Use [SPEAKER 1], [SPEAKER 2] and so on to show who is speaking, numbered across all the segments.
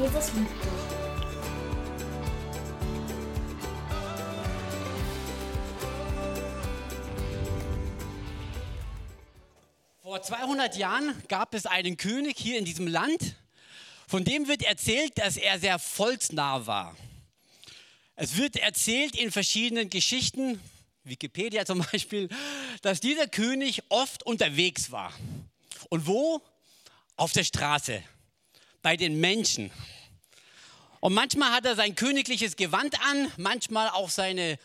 [SPEAKER 1] Jesus liebt dich.
[SPEAKER 2] Vor 200 Jahren gab es einen König hier in diesem Land, von dem wird erzählt, dass er sehr volksnah war. Es wird erzählt in verschiedenen Geschichten, Wikipedia zum Beispiel, dass dieser König oft unterwegs war. Und wo? Auf der Straße, bei den Menschen. Und manchmal hat er sein königliches Gewand an, manchmal auch seine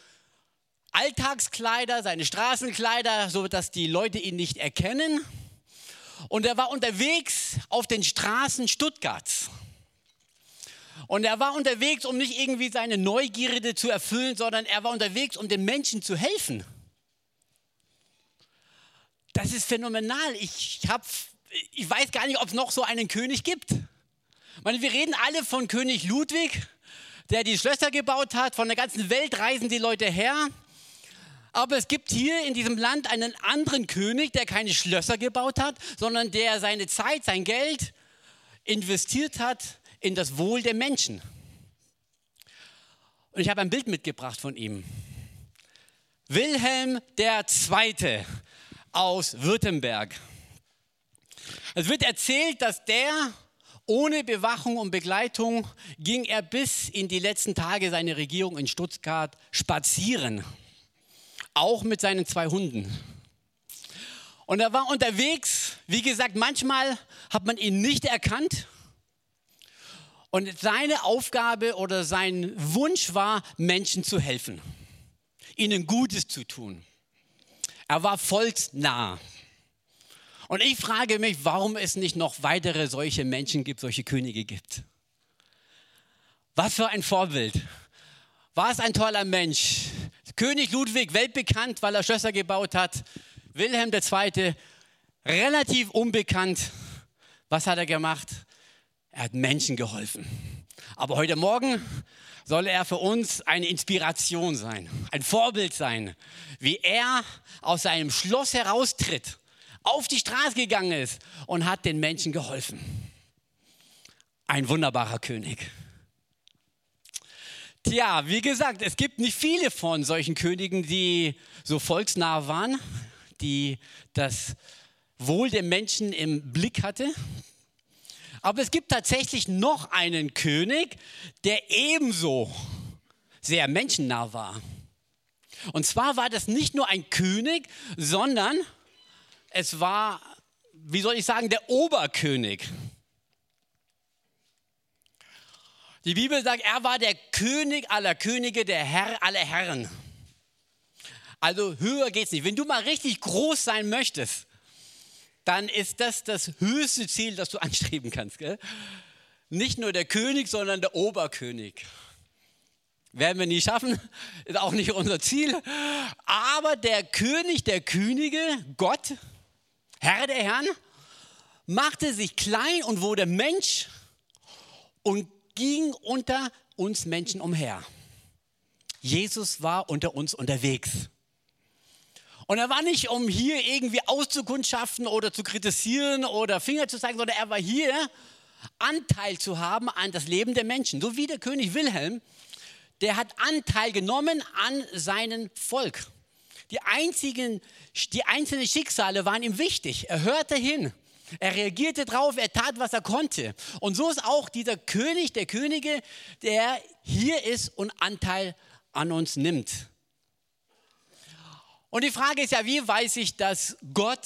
[SPEAKER 2] Alltagskleider, seine Straßenkleider, so dass die Leute ihn nicht erkennen. Und er war unterwegs auf den Straßen Stuttgarts. Und er war unterwegs, um nicht irgendwie seine Neugierde zu erfüllen, sondern er war unterwegs, um den Menschen zu helfen. Das ist phänomenal. Ich, hab, ich weiß gar nicht, ob es noch so einen König gibt. Meine, wir reden alle von König Ludwig, der die Schlösser gebaut hat. Von der ganzen Welt reisen die Leute her. Aber es gibt hier in diesem Land einen anderen König, der keine Schlösser gebaut hat, sondern der seine Zeit, sein Geld investiert hat in das Wohl der Menschen. Und ich habe ein Bild mitgebracht von ihm. Wilhelm II. aus Württemberg. Es wird erzählt, dass der ohne Bewachung und Begleitung ging er bis in die letzten Tage seiner Regierung in Stuttgart spazieren, auch mit seinen zwei Hunden. Und er war unterwegs, wie gesagt, manchmal hat man ihn nicht erkannt, und seine Aufgabe oder sein Wunsch war, Menschen zu helfen, ihnen Gutes zu tun. Er war volksnah. Und ich frage mich, warum es nicht noch weitere solche Menschen gibt, solche Könige gibt. Was für ein Vorbild. War es ein toller Mensch. König Ludwig, weltbekannt, weil er Schlösser gebaut hat. Wilhelm II., relativ unbekannt. Was hat er gemacht? Er hat Menschen geholfen. Aber heute Morgen soll er für uns eine Inspiration sein, ein Vorbild sein, wie er aus seinem Schloss heraustritt, auf die Straße gegangen ist und hat den Menschen geholfen. Ein wunderbarer König. Tja, wie gesagt, es gibt nicht viele von solchen Königen, die so volksnah waren, die das Wohl der Menschen im Blick hatte, aber es gibt tatsächlich noch einen König, der ebenso sehr menschennah war. Und zwar war das nicht nur ein König, sondern es war, wie soll ich sagen, der Oberkönig. Die Bibel sagt, er war der König aller Könige, der Herr aller Herren. Also höher geht's nicht. Wenn du mal richtig groß sein möchtest, dann ist das das höchste Ziel, das du anstreben kannst. Gell? Nicht nur der König, sondern der Oberkönig. Werden wir nie schaffen, ist auch nicht unser Ziel. Aber der König der Könige, Gott, Herr der Herren, machte sich klein und wurde Mensch und ging unter uns Menschen umher. Jesus war unter uns unterwegs. Und er war nicht, um hier irgendwie auszukundschaften oder zu kritisieren oder Finger zu zeigen, sondern er war hier, Anteil zu haben an das Leben der Menschen. So wie der König Wilhelm, der hat Anteil genommen an seinem Volk. Die, einzigen, die einzelnen Schicksale waren ihm wichtig. Er hörte hin. Er reagierte drauf, er tat, was er konnte. Und so ist auch dieser König der Könige, der hier ist und Anteil an uns nimmt. Und die Frage ist ja, wie weiß ich, dass Gott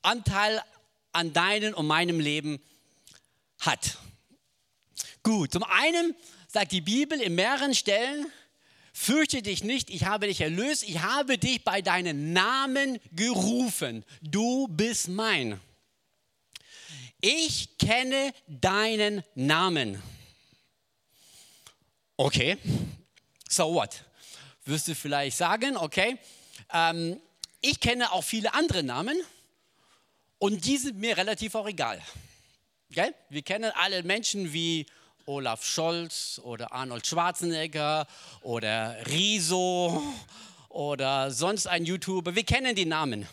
[SPEAKER 2] Anteil an deinem und meinem Leben hat? Gut, zum einen sagt die Bibel in mehreren Stellen, fürchte dich nicht, ich habe dich erlöst, ich habe dich bei deinem Namen gerufen, du bist mein. Ich kenne deinen Namen. Okay, so what? Wirst du vielleicht sagen, okay, ähm, ich kenne auch viele andere Namen und die sind mir relativ auch egal. Gell? Wir kennen alle Menschen wie Olaf Scholz oder Arnold Schwarzenegger oder Riso oder sonst ein YouTuber. Wir kennen die Namen.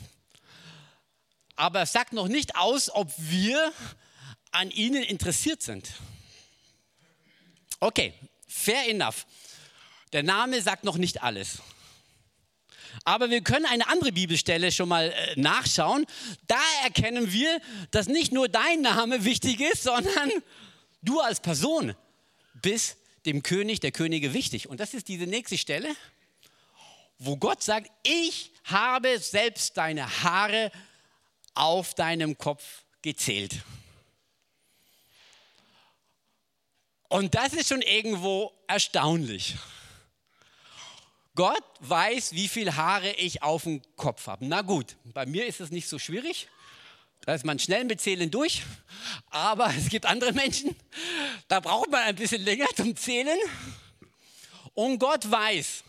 [SPEAKER 2] Aber es sagt noch nicht aus, ob wir an ihnen interessiert sind. Okay, fair enough. Der Name sagt noch nicht alles. Aber wir können eine andere Bibelstelle schon mal äh, nachschauen. Da erkennen wir, dass nicht nur dein Name wichtig ist, sondern du als Person bist dem König der Könige wichtig. Und das ist diese nächste Stelle, wo Gott sagt, ich habe selbst deine Haare auf deinem Kopf gezählt. Und das ist schon irgendwo erstaunlich. Gott weiß, wie viele Haare ich auf dem Kopf habe. Na gut, bei mir ist es nicht so schwierig. Da ist man schnell mit Zählen durch. Aber es gibt andere Menschen, da braucht man ein bisschen länger zum Zählen. Und Gott weiß,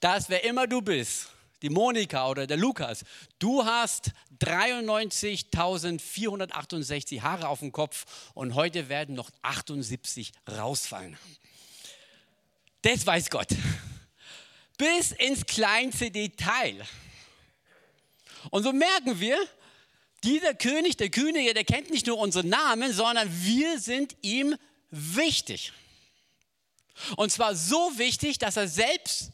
[SPEAKER 2] dass wer immer du bist, die Monika oder der Lukas, du hast 93.468 Haare auf dem Kopf und heute werden noch 78 rausfallen. Das weiß Gott. Bis ins kleinste Detail. Und so merken wir, dieser König, der Könige, der kennt nicht nur unseren Namen, sondern wir sind ihm wichtig. Und zwar so wichtig, dass er selbst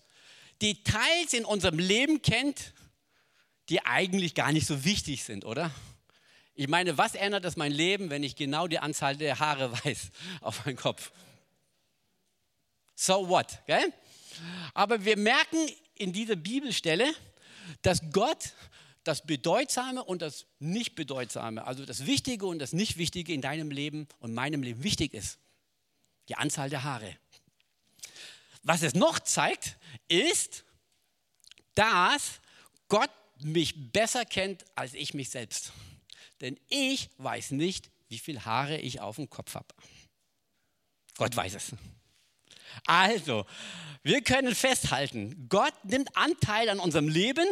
[SPEAKER 2] Details in unserem Leben kennt, die eigentlich gar nicht so wichtig sind, oder? Ich meine, was ändert das mein Leben, wenn ich genau die Anzahl der Haare weiß auf meinem Kopf? So what? Gell? Aber wir merken in dieser Bibelstelle, dass Gott das Bedeutsame und das Nicht-Bedeutsame, also das Wichtige und das Nicht-Wichtige in deinem Leben und meinem Leben wichtig ist. Die Anzahl der Haare. Was es noch zeigt, ist, dass Gott mich besser kennt als ich mich selbst. Denn ich weiß nicht, wie viele Haare ich auf dem Kopf habe. Gott weiß es. Also, wir können festhalten, Gott nimmt Anteil an unserem Leben,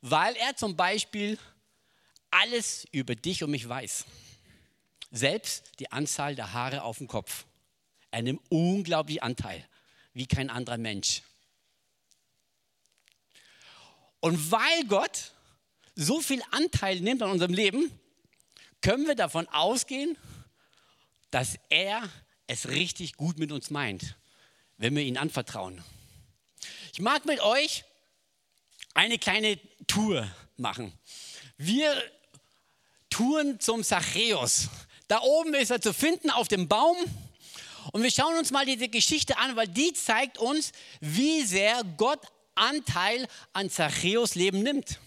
[SPEAKER 2] weil er zum Beispiel alles über dich und mich weiß. Selbst die Anzahl der Haare auf dem Kopf. Er nimmt unglaublich Anteil wie kein anderer Mensch. Und weil Gott so viel Anteil nimmt an unserem Leben, können wir davon ausgehen, dass er es richtig gut mit uns meint, wenn wir ihn anvertrauen. Ich mag mit euch eine kleine Tour machen. Wir touren zum Zachäus. Da oben ist er zu finden auf dem Baum. Und wir schauen uns mal diese Geschichte an, weil die zeigt uns, wie sehr Gott Anteil an Zachäus Leben nimmt.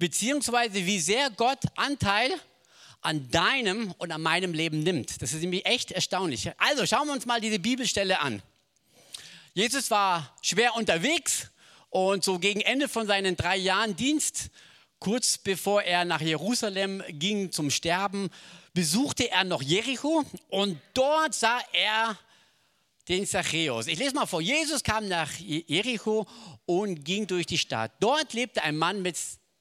[SPEAKER 2] Beziehungsweise wie sehr Gott Anteil an deinem und an meinem Leben nimmt. Das ist nämlich echt erstaunlich. Also schauen wir uns mal diese Bibelstelle an. Jesus war schwer unterwegs und so gegen Ende von seinen drei Jahren Dienst, kurz bevor er nach Jerusalem ging zum Sterben, besuchte er noch Jericho und dort sah er den Zachäus. Ich lese mal vor. Jesus kam nach Jericho und ging durch die Stadt. Dort lebte ein Mann mit,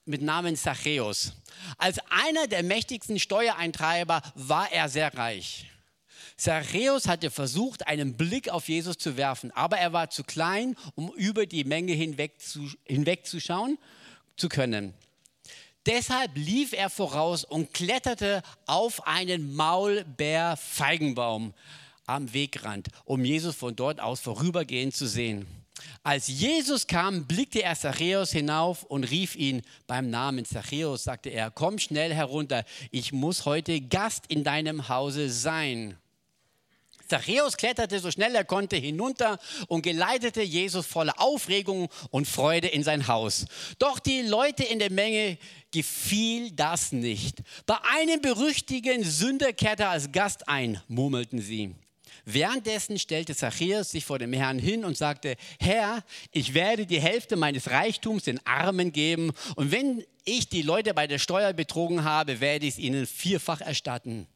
[SPEAKER 2] mit Namen Zachäus. Als einer der mächtigsten Steuereintreiber war er sehr reich. Zachäus hatte versucht, einen Blick auf Jesus zu werfen, aber er war zu klein, um über die Menge hinwegzuschauen hinweg zu können. Deshalb lief er voraus und kletterte auf einen Maulbeerfeigenbaum am Wegrand, um Jesus von dort aus vorübergehend zu sehen. Als Jesus kam, blickte er Zachäus hinauf und rief ihn beim Namen. Zachäus, sagte er, komm schnell herunter, ich muss heute Gast in deinem Hause sein. Zachäus kletterte so schnell er konnte hinunter und geleitete Jesus voller Aufregung und Freude in sein Haus. Doch die Leute in der Menge gefiel das nicht. Bei einem berüchtigten Sünder kehrte er als Gast ein, murmelten sie. Währenddessen stellte Zachäus sich vor dem Herrn hin und sagte, Herr, ich werde die Hälfte meines Reichtums den Armen geben und wenn ich die Leute bei der Steuer betrogen habe, werde ich es ihnen vierfach erstatten.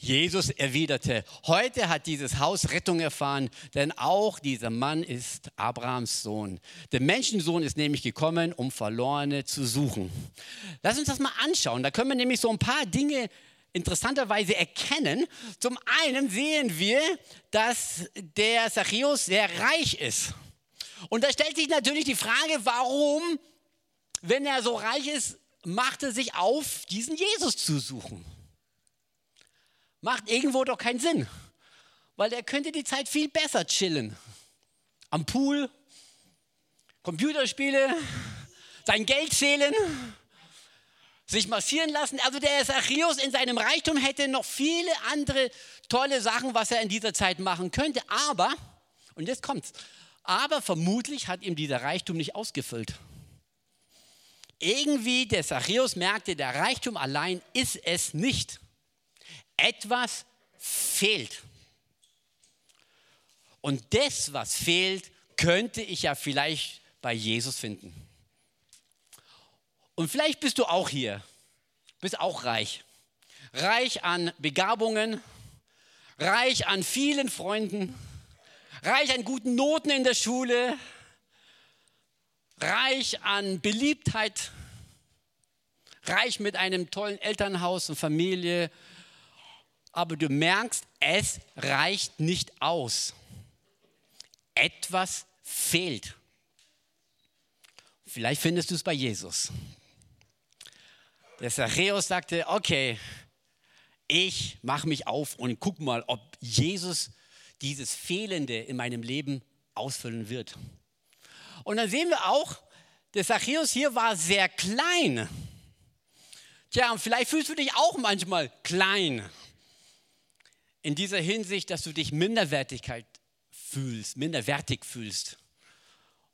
[SPEAKER 2] Jesus erwiderte, heute hat dieses Haus Rettung erfahren, denn auch dieser Mann ist Abrahams Sohn. Der Menschensohn ist nämlich gekommen, um Verlorene zu suchen. Lass uns das mal anschauen. Da können wir nämlich so ein paar Dinge interessanterweise erkennen. Zum einen sehen wir, dass der Zachäus sehr reich ist. Und da stellt sich natürlich die Frage, warum, wenn er so reich ist, macht er sich auf, diesen Jesus zu suchen. Macht irgendwo doch keinen Sinn. weil er könnte die Zeit viel besser chillen. Am Pool, Computerspiele, sein Geld zählen, sich massieren lassen. Also der Zachäus in seinem Reichtum hätte noch viele andere tolle Sachen, was er in dieser Zeit machen könnte. Aber, und jetzt kommt's, aber vermutlich hat ihm dieser Reichtum nicht ausgefüllt. Irgendwie der Zachäus merkte, der Reichtum allein ist es nicht. Etwas fehlt. Und das, was fehlt, könnte ich ja vielleicht bei Jesus finden. Und vielleicht bist du auch hier, bist auch reich. Reich an Begabungen, reich an vielen Freunden, reich an guten Noten in der Schule, reich an Beliebtheit, reich mit einem tollen Elternhaus und Familie. Aber du merkst, es reicht nicht aus. Etwas fehlt. Vielleicht findest du es bei Jesus. Der Zachäus sagte, okay, ich mache mich auf und guck mal, ob Jesus dieses Fehlende in meinem Leben ausfüllen wird. Und dann sehen wir auch, der Zachäus hier war sehr klein. Tja, und vielleicht fühlst du dich auch manchmal klein. In dieser Hinsicht, dass du dich Minderwertigkeit fühlst, minderwertig fühlst.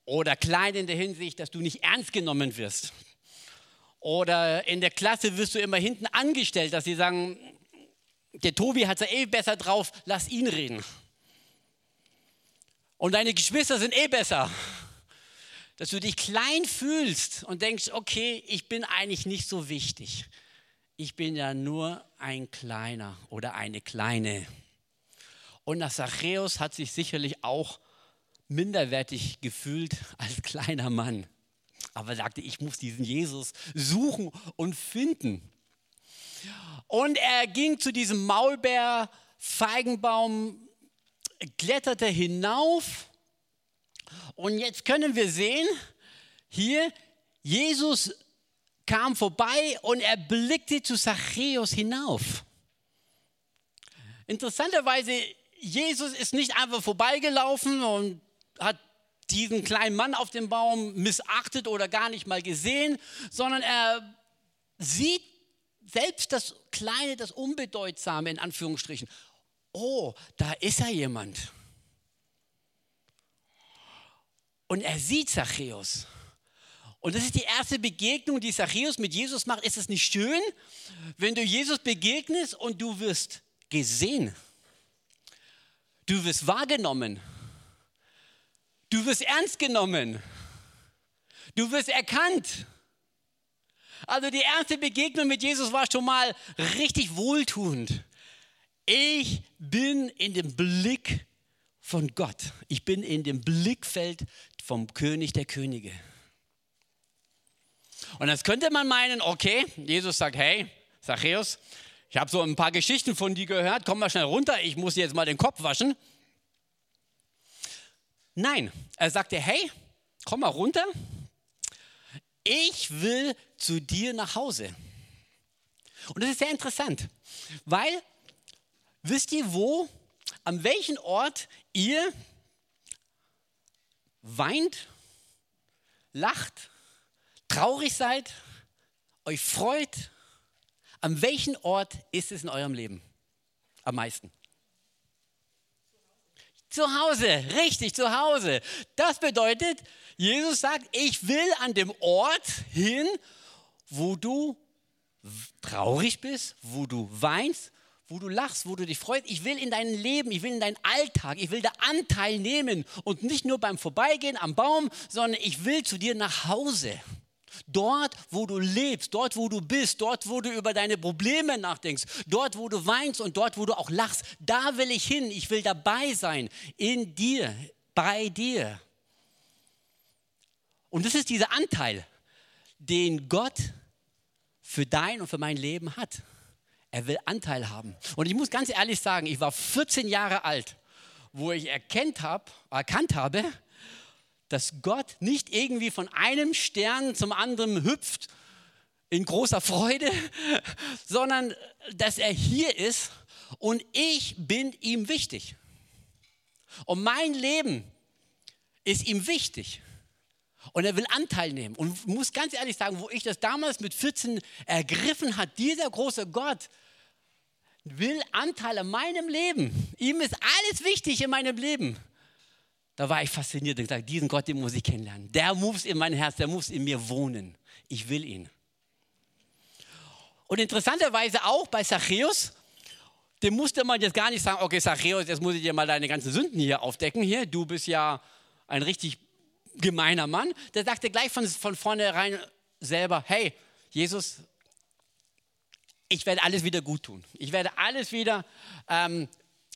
[SPEAKER 2] Oder klein in der Hinsicht, dass du nicht ernst genommen wirst. Oder in der Klasse wirst du immer hinten angestellt, dass sie sagen, der Tobi hat es ja eh besser drauf, lass ihn reden. Und deine Geschwister sind eh besser. Dass du dich klein fühlst und denkst, okay, ich bin eigentlich nicht so wichtig. Ich bin ja nur ein Kleiner oder eine Kleine. Und Zachäus hat sich sicherlich auch minderwertig gefühlt als kleiner Mann. Aber er sagte, ich muss diesen Jesus suchen und finden. Und er ging zu diesem Maulbeer-Feigenbaum, kletterte hinauf. Und jetzt können wir sehen, hier, Jesus kam vorbei und er blickte zu Zachäus hinauf. Interessanterweise, Jesus ist nicht einfach vorbeigelaufen und hat diesen kleinen Mann auf dem Baum missachtet oder gar nicht mal gesehen, sondern er sieht selbst das Kleine, das Unbedeutsame in Anführungsstrichen. Oh, da ist ja jemand. Und er sieht Zachäus. Und das ist die erste Begegnung, die Zachäus mit Jesus macht. Ist es nicht schön, wenn du Jesus begegnest und du wirst gesehen? Du wirst wahrgenommen. Du wirst ernst genommen. Du wirst erkannt. Also die erste Begegnung mit Jesus war schon mal richtig wohltuend. Ich bin in dem Blick von Gott. Ich bin in dem Blickfeld vom König der Könige. Und jetzt könnte man meinen, okay, Jesus sagt, hey, Zachäus, ich habe so ein paar Geschichten von dir gehört, komm mal schnell runter, ich muss jetzt mal den Kopf waschen. Nein, er sagte, hey, komm mal runter, ich will zu dir nach Hause. Und das ist sehr interessant, weil, wisst ihr wo, an welchem Ort ihr weint, lacht, traurig seid, euch freut, an welchem Ort ist es in eurem Leben am meisten? Zu Hause, richtig, zu Hause. Das bedeutet, Jesus sagt, ich will an dem Ort hin, wo du traurig bist, wo du weinst, wo du lachst, wo du dich freust. Ich will in dein Leben, ich will in deinen Alltag, ich will da Anteil nehmen und nicht nur beim Vorbeigehen am Baum, sondern ich will zu dir nach Hause. Dort, wo du lebst, dort, wo du bist, dort, wo du über deine Probleme nachdenkst, dort, wo du weinst und dort, wo du auch lachst, da will ich hin. Ich will dabei sein, in dir, bei dir. Und das ist dieser Anteil, den Gott für dein und für mein Leben hat. Er will Anteil haben. Und ich muss ganz ehrlich sagen, ich war 14 Jahre alt, wo ich erkannt habe, erkannt habe, dass Gott nicht irgendwie von einem Stern zum anderen hüpft in großer Freude, sondern dass er hier ist und ich bin ihm wichtig. Und mein Leben ist ihm wichtig. Und er will Anteil nehmen. Und muss ganz ehrlich sagen, wo ich das damals mit 14 ergriffen hat, dieser große Gott will Anteil an meinem Leben. Ihm ist alles wichtig in meinem Leben. Da war ich fasziniert und gesagt, diesen Gott, den muss ich kennenlernen. Der muss in mein Herz, der muss in mir wohnen. Ich will ihn. Und interessanterweise auch bei Zachäus, dem musste man jetzt gar nicht sagen, okay, Zachäus, jetzt muss ich dir mal deine ganzen Sünden hier aufdecken. Hier, du bist ja ein richtig gemeiner Mann. Der sagte gleich von, von vornherein selber, hey, Jesus, ich werde alles wieder gut tun. Ich werde alles wieder, ähm,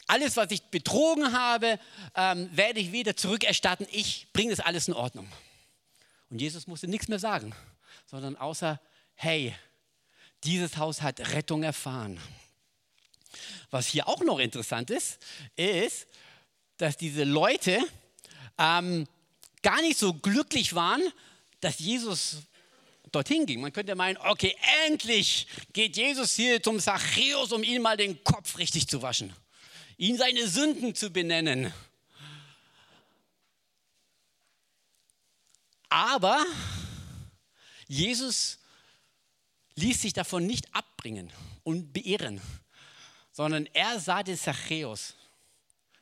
[SPEAKER 2] alles, was ich betrogen habe, ähm, werde ich wieder zurückerstatten. Ich bringe das alles in Ordnung. Und Jesus musste nichts mehr sagen, sondern außer, hey, dieses Haus hat Rettung erfahren. Was hier auch noch interessant ist, ist, dass diese Leute ähm, gar nicht so glücklich waren, dass Jesus dorthin ging. Man könnte meinen, okay, endlich geht Jesus hier zum Zachäus, um ihm mal den Kopf richtig zu waschen, ihn seine Sünden zu benennen. Aber Jesus ließ sich davon nicht abbringen und beirren, sondern er sah den Zachäus,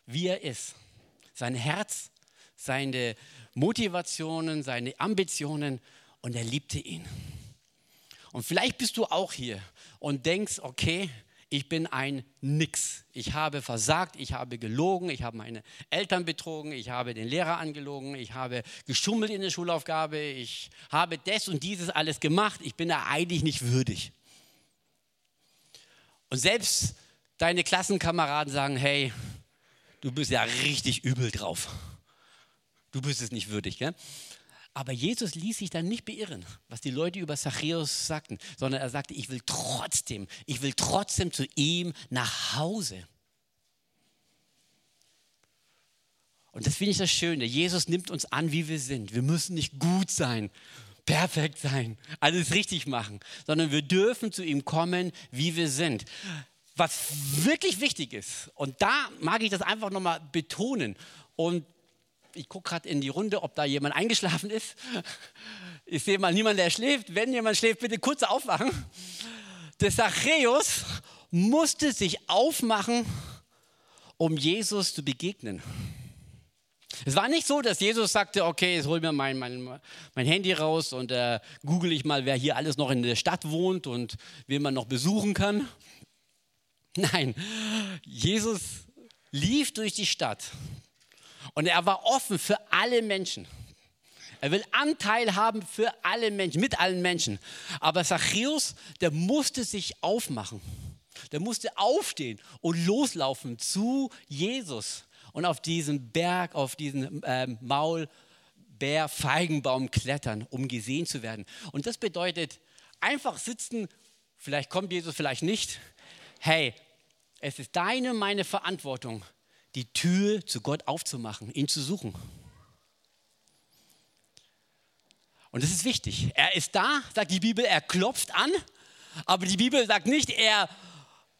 [SPEAKER 2] wie er ist. Sein Herz, seine Motivationen, seine Ambitionen und er liebte ihn. Und vielleicht bist du auch hier und denkst, okay, ich bin ein Nix. Ich habe versagt, ich habe gelogen, ich habe meine Eltern betrogen, ich habe den Lehrer angelogen, ich habe geschummelt in der Schulaufgabe, ich habe das und dieses alles gemacht, ich bin da eigentlich nicht würdig. Und selbst deine Klassenkameraden sagen, hey, du bist ja richtig übel drauf. Du bist es nicht würdig. Gell? Aber Jesus ließ sich dann nicht beirren, was die Leute über Zachäus sagten, sondern er sagte, ich will trotzdem, ich will trotzdem zu ihm nach Hause. Und das finde ich das Schöne. Jesus nimmt uns an, wie wir sind. Wir müssen nicht gut sein, perfekt sein, alles richtig machen, sondern wir dürfen zu ihm kommen, wie wir sind. Was wirklich wichtig ist, und da mag ich das einfach nochmal betonen und ich gucke gerade in die Runde, ob da jemand eingeschlafen ist. Ich sehe mal niemanden, der schläft. Wenn jemand schläft, bitte kurz aufwachen. Der Zachäus musste sich aufmachen, um Jesus zu begegnen. Es war nicht so, dass Jesus sagte, okay, jetzt hol mir mein, mein, mein Handy raus und äh, google ich mal, wer hier alles noch in der Stadt wohnt und wen man noch besuchen kann. Nein, Jesus lief durch die Stadt und er war offen für alle Menschen. Er will Anteil haben für alle Menschen, mit allen Menschen. Aber Zachäus, der musste sich aufmachen. Der musste aufstehen und loslaufen zu Jesus und auf diesen Berg, auf diesen äh, Maulbeer, Feigenbaum klettern, um gesehen zu werden. Und das bedeutet einfach sitzen, vielleicht kommt Jesus, vielleicht nicht. Hey, es ist deine, meine Verantwortung, die Tür zu Gott aufzumachen, ihn zu suchen. Und das ist wichtig. Er ist da, sagt die Bibel, er klopft an, aber die Bibel sagt nicht, er,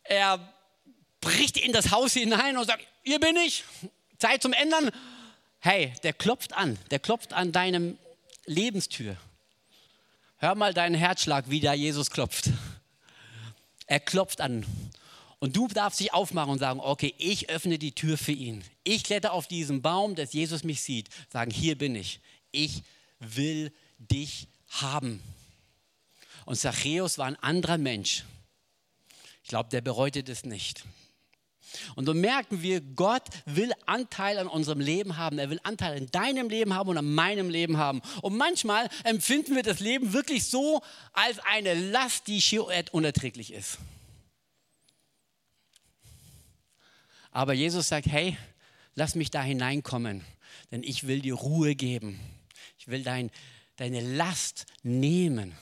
[SPEAKER 2] er bricht in das Haus hinein und sagt, hier bin ich, Zeit zum Ändern. Hey, der klopft an, der klopft an deinem Lebenstür. Hör mal deinen Herzschlag, wie da Jesus klopft. Er klopft an und du darfst dich aufmachen und sagen, okay, ich öffne die Tür für ihn. Ich kletter auf diesen Baum, dass Jesus mich sieht. Sagen, hier bin ich. Ich will dich haben. Und Zachäus war ein anderer Mensch. Ich glaube, der bereute das nicht. Und so merken wir, Gott will Anteil an unserem Leben haben. Er will Anteil an deinem Leben haben und an meinem Leben haben. Und manchmal empfinden wir das Leben wirklich so als eine Last, die schier unerträglich ist. Aber Jesus sagt, hey, lass mich da hineinkommen, denn ich will dir Ruhe geben. Ich will dein, deine Last nehmen.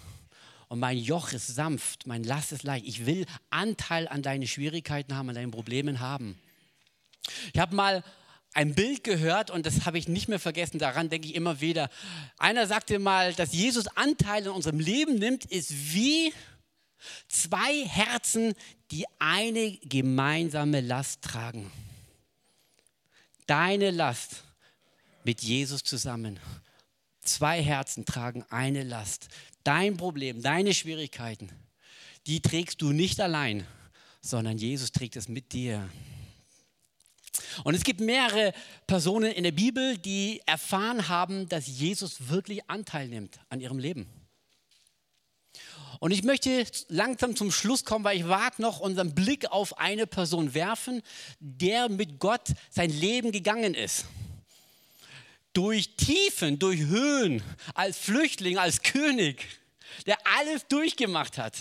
[SPEAKER 2] Und mein Joch ist sanft, mein Last ist leicht. Ich will Anteil an deine Schwierigkeiten haben, an deinen Problemen haben. Ich habe mal ein Bild gehört und das habe ich nicht mehr vergessen, daran denke ich immer wieder. Einer sagte mal, dass Jesus Anteil an unserem Leben nimmt, ist wie Zwei Herzen, die eine gemeinsame Last tragen. deine Last mit Jesus zusammen. Zwei Herzen tragen eine Last. Dein Problem, deine Schwierigkeiten, die trägst du nicht allein, sondern Jesus trägt es mit dir. Und es gibt mehrere Personen in der Bibel, die erfahren haben, dass Jesus wirklich Anteil nimmt an ihrem Leben. Und ich möchte langsam zum Schluss kommen, weil ich wage noch unseren Blick auf eine Person werfen, der mit Gott sein Leben gegangen ist. Durch Tiefen, durch Höhen, als Flüchtling, als König, der alles durchgemacht hat.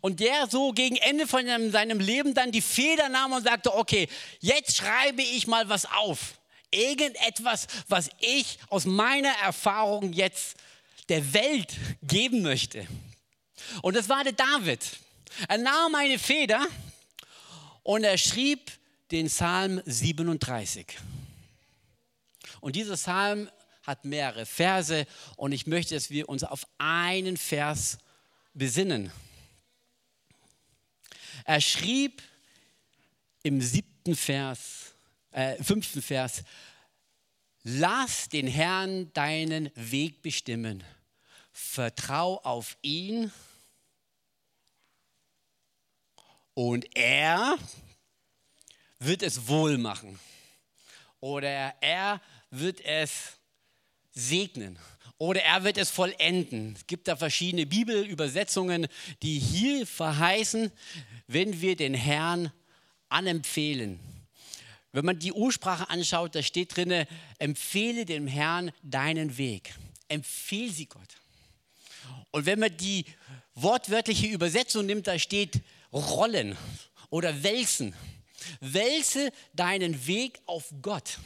[SPEAKER 2] Und der so gegen Ende von seinem Leben dann die Feder nahm und sagte, okay, jetzt schreibe ich mal was auf. Irgendetwas, was ich aus meiner Erfahrung jetzt der Welt geben möchte. Und das war der David. Er nahm eine Feder und er schrieb den Psalm 37. Und dieser Psalm hat mehrere Verse und ich möchte, dass wir uns auf einen Vers besinnen. Er schrieb im siebten Vers, äh, fünften Vers, lass den Herrn deinen Weg bestimmen, vertrau auf ihn und er wird es wohl machen oder er wird es segnen oder er wird es vollenden. Es gibt da verschiedene Bibelübersetzungen, die hier verheißen, wenn wir den Herrn anempfehlen. Wenn man die Ursprache anschaut, da steht drin, empfehle dem Herrn deinen Weg. Empfehle sie Gott. Und wenn man die wortwörtliche Übersetzung nimmt, da steht rollen oder wälzen. Wälze deinen Weg auf Gott.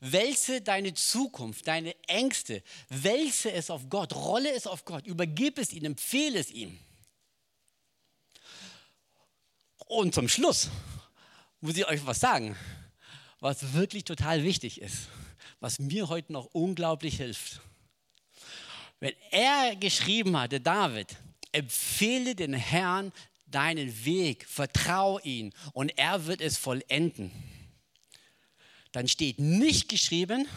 [SPEAKER 2] Wälze deine Zukunft, deine Ängste, wälze es auf Gott, rolle es auf Gott, übergib es ihm, empfehle es ihm. Und zum Schluss muss ich euch was sagen, was wirklich total wichtig ist, was mir heute noch unglaublich hilft. Wenn er geschrieben hatte, David, empfehle den Herrn deinen Weg, vertrau ihn und er wird es vollenden dann steht nicht geschrieben,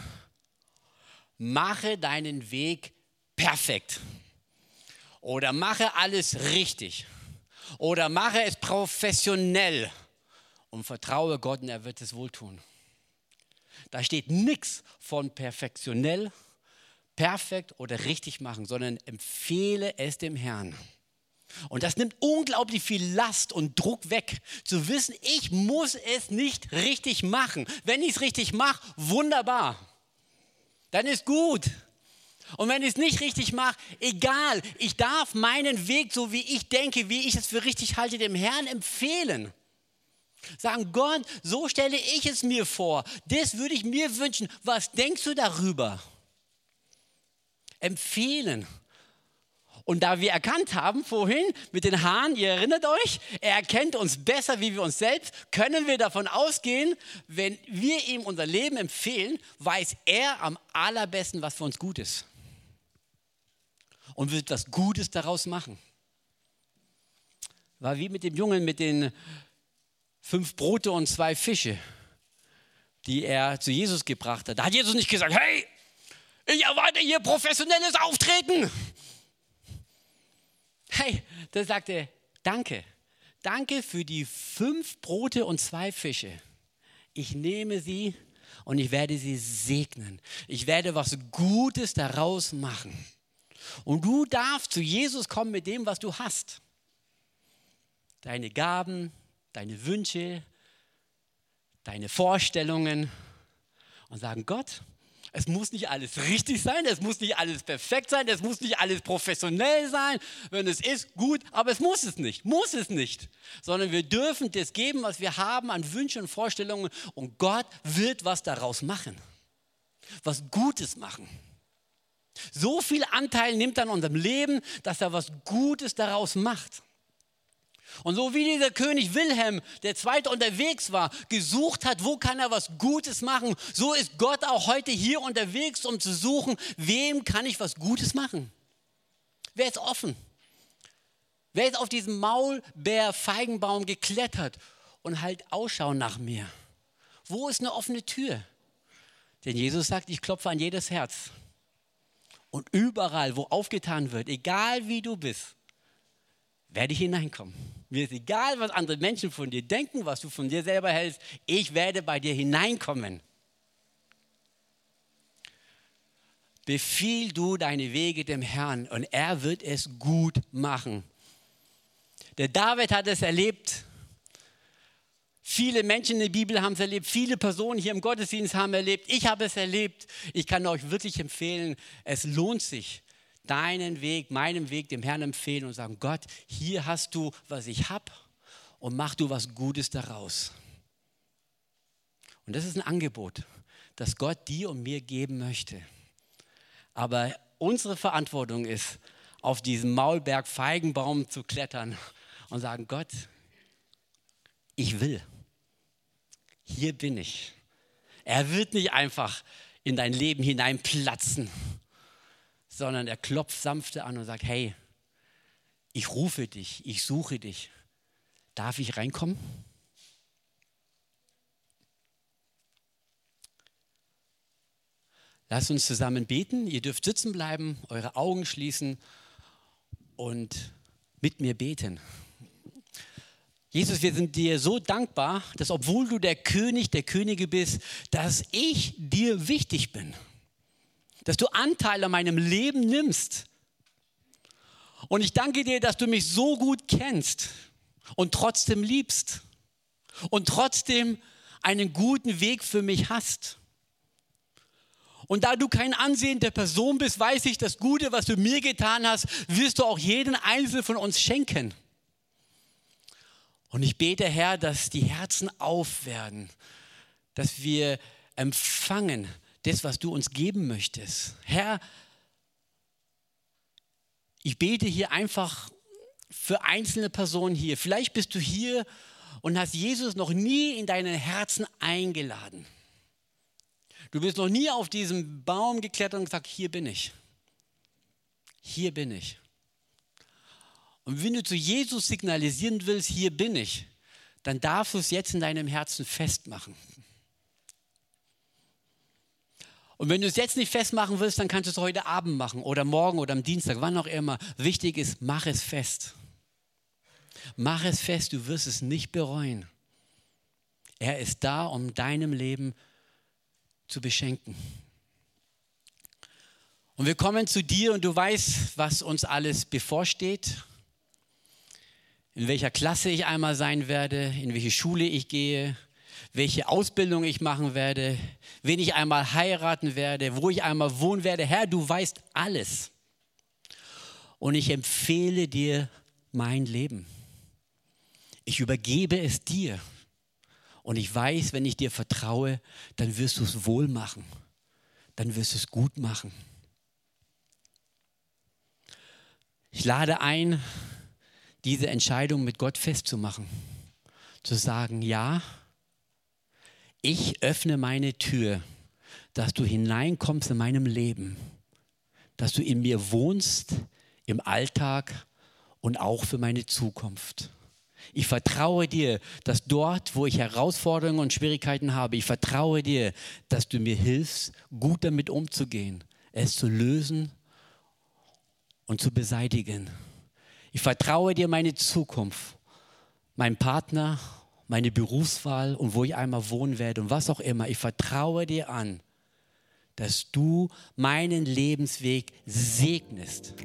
[SPEAKER 2] mache deinen Weg perfekt oder mache alles richtig oder mache es professionell und vertraue Gott und er wird es wohl tun. Da steht nichts von perfektionell, perfekt oder richtig machen, sondern empfehle es dem Herrn. Und das nimmt unglaublich viel Last und Druck weg, zu wissen, ich muss es nicht richtig machen. Wenn ich es richtig mache, wunderbar. Dann ist gut. Und wenn ich es nicht richtig mache, egal, ich darf meinen Weg, so wie ich denke, wie ich es für richtig halte, dem Herrn empfehlen. Sagen, Gott, so stelle ich es mir vor. Das würde ich mir wünschen. Was denkst du darüber? Empfehlen. Und da wir erkannt haben vorhin mit den Haaren, ihr erinnert euch, er erkennt uns besser wie wir uns selbst, können wir davon ausgehen, wenn wir ihm unser Leben empfehlen, weiß er am allerbesten, was für uns gut ist. Und wird was Gutes daraus machen. War wie mit dem Jungen mit den fünf Brote und zwei Fische, die er zu Jesus gebracht hat. Da hat Jesus nicht gesagt, hey, ich erwarte hier professionelles Auftreten. Hey, da sagte er, danke. Danke für die fünf Brote und zwei Fische. Ich nehme sie und ich werde sie segnen. Ich werde was Gutes daraus machen. Und du darfst zu Jesus kommen mit dem, was du hast. Deine Gaben, deine Wünsche, deine Vorstellungen und sagen, Gott, es muss nicht alles richtig sein, es muss nicht alles perfekt sein, es muss nicht alles professionell sein. Wenn es ist, gut, aber es muss es nicht, muss es nicht. Sondern wir dürfen das geben, was wir haben an Wünschen und Vorstellungen und Gott wird was daraus machen. Was Gutes machen. So viel Anteil nimmt er an unserem Leben, dass er was Gutes daraus macht. Und so wie dieser König Wilhelm, der zweite unterwegs war, gesucht hat, wo kann er was Gutes machen, so ist Gott auch heute hier unterwegs, um zu suchen, wem kann ich was Gutes machen? Wer ist offen? Wer ist auf diesem Maulbeer-Feigenbaum geklettert und halt Ausschau nach mir? Wo ist eine offene Tür? Denn Jesus sagt, ich klopfe an jedes Herz. Und überall, wo aufgetan wird, egal wie du bist, werde ich hineinkommen. Mir ist egal, was andere Menschen von dir denken, was du von dir selber hältst. Ich werde bei dir hineinkommen. Befiehl du deine Wege dem Herrn und er wird es gut machen. Der David hat es erlebt. Viele Menschen in der Bibel haben es erlebt, viele Personen hier im Gottesdienst haben erlebt, ich habe es erlebt. Ich kann euch wirklich empfehlen, es lohnt sich, deinen Weg, meinem Weg dem Herrn empfehlen und sagen, Gott, hier hast du, was ich habe und mach du was Gutes daraus. Und das ist ein Angebot, das Gott dir und mir geben möchte. Aber unsere Verantwortung ist, auf diesen Maulberg Feigenbaum zu klettern und sagen, Gott, ich will. Hier bin ich. Er wird nicht einfach in dein Leben hineinplatzen sondern er klopft sanfte an und sagt, hey, ich rufe dich, ich suche dich. Darf ich reinkommen? Lasst uns zusammen beten. Ihr dürft sitzen bleiben, eure Augen schließen und mit mir beten. Jesus, wir sind dir so dankbar, dass obwohl du der König der Könige bist, dass ich dir wichtig bin dass du Anteil an meinem Leben nimmst. Und ich danke dir, dass du mich so gut kennst und trotzdem liebst und trotzdem einen guten Weg für mich hast. Und da du kein Ansehen der Person bist, weiß ich, das Gute, was du mir getan hast, wirst du auch jeden Einzelnen von uns schenken. Und ich bete, Herr, dass die Herzen aufwerden, dass wir empfangen, das, was du uns geben möchtest. Herr, ich bete hier einfach für einzelne Personen hier. Vielleicht bist du hier und hast Jesus noch nie in deinen Herzen eingeladen. Du bist noch nie auf diesen Baum geklettert und gesagt, hier bin ich. Hier bin ich. Und wenn du zu Jesus signalisieren willst, hier bin ich, dann darfst du es jetzt in deinem Herzen festmachen. Und wenn du es jetzt nicht festmachen willst, dann kannst du es heute Abend machen oder morgen oder am Dienstag, wann auch immer. Wichtig ist, mach es fest. Mach es fest, du wirst es nicht bereuen. Er ist da, um deinem Leben zu beschenken. Und wir kommen zu dir und du weißt, was uns alles bevorsteht, in welcher Klasse ich einmal sein werde, in welche Schule ich gehe, welche Ausbildung ich machen werde, wen ich einmal heiraten werde, wo ich einmal wohnen werde. Herr, du weißt alles. Und ich empfehle dir mein Leben. Ich übergebe es dir. Und ich weiß, wenn ich dir vertraue, dann wirst du es wohl machen. Dann wirst du es gut machen. Ich lade ein, diese Entscheidung mit Gott festzumachen. Zu sagen, ja, ich öffne meine Tür, dass du hineinkommst in meinem Leben, dass du in mir wohnst im Alltag und auch für meine Zukunft. Ich vertraue dir, dass dort, wo ich Herausforderungen und Schwierigkeiten habe, ich vertraue dir, dass du mir hilfst, gut damit umzugehen, es zu lösen und zu beseitigen. Ich vertraue dir meine Zukunft, mein Partner meine Berufswahl und wo ich einmal wohnen werde und was auch immer. Ich vertraue dir an, dass du meinen Lebensweg segnest